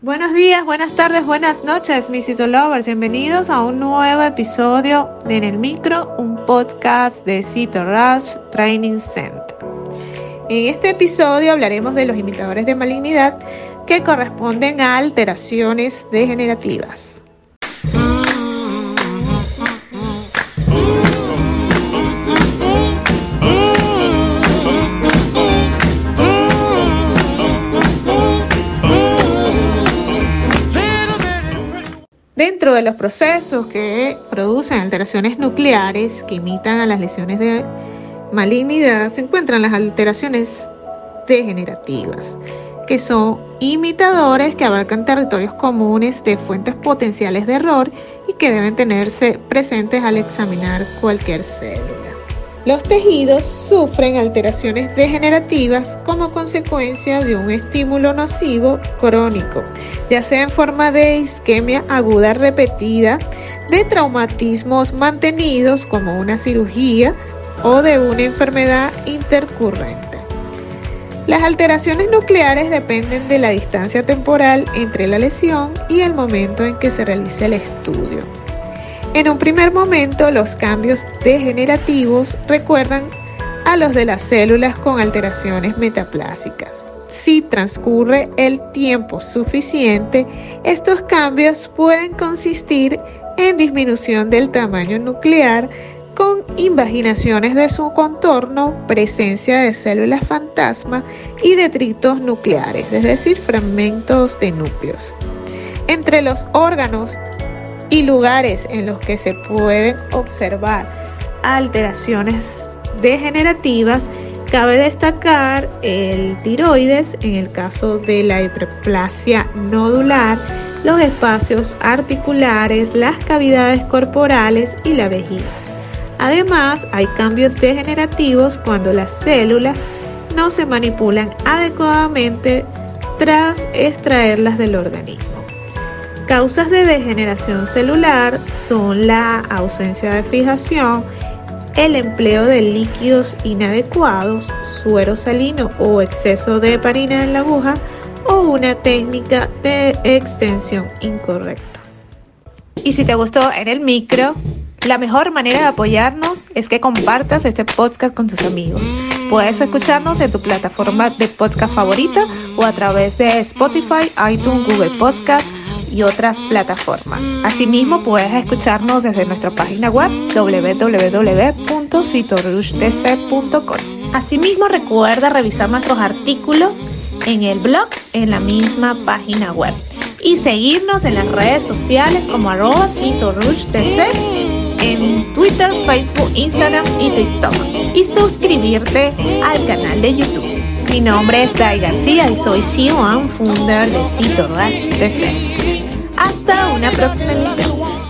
Buenos días, buenas tardes, buenas noches, mis Lovers. Bienvenidos a un nuevo episodio de En el Micro, un podcast de Cito Rush Training Center. En este episodio hablaremos de los imitadores de malignidad que corresponden a alteraciones degenerativas. Dentro de los procesos que producen alteraciones nucleares que imitan a las lesiones de malignidad se encuentran las alteraciones degenerativas, que son imitadores que abarcan territorios comunes de fuentes potenciales de error y que deben tenerse presentes al examinar cualquier célula. Los tejidos sufren alteraciones degenerativas como consecuencia de un estímulo nocivo crónico, ya sea en forma de isquemia aguda repetida, de traumatismos mantenidos como una cirugía o de una enfermedad intercurrente. Las alteraciones nucleares dependen de la distancia temporal entre la lesión y el momento en que se realiza el estudio. En un primer momento, los cambios degenerativos recuerdan a los de las células con alteraciones metaplásicas. Si transcurre el tiempo suficiente, estos cambios pueden consistir en disminución del tamaño nuclear con invaginaciones de su contorno, presencia de células fantasma y detritos nucleares, es decir, fragmentos de núcleos. Entre los órganos y lugares en los que se pueden observar alteraciones degenerativas, cabe destacar el tiroides en el caso de la hiperplasia nodular, los espacios articulares, las cavidades corporales y la vejiga. Además, hay cambios degenerativos cuando las células no se manipulan adecuadamente tras extraerlas del organismo. Causas de degeneración celular son la ausencia de fijación, el empleo de líquidos inadecuados, suero salino o exceso de heparina en la aguja o una técnica de extensión incorrecta. Y si te gustó en el micro, la mejor manera de apoyarnos es que compartas este podcast con tus amigos. Puedes escucharnos en tu plataforma de podcast favorita o a través de Spotify, iTunes, Google Podcast y otras plataformas. Asimismo, puedes escucharnos desde nuestra página web www.citorushdc.com. Asimismo, recuerda revisar nuestros artículos en el blog en la misma página web y seguirnos en las redes sociales como arroba en Twitter, Facebook, Instagram y TikTok y suscribirte al canal de YouTube. Mi nombre es Dai García y soy CEO and founder de Cito Hasta una próxima emisión.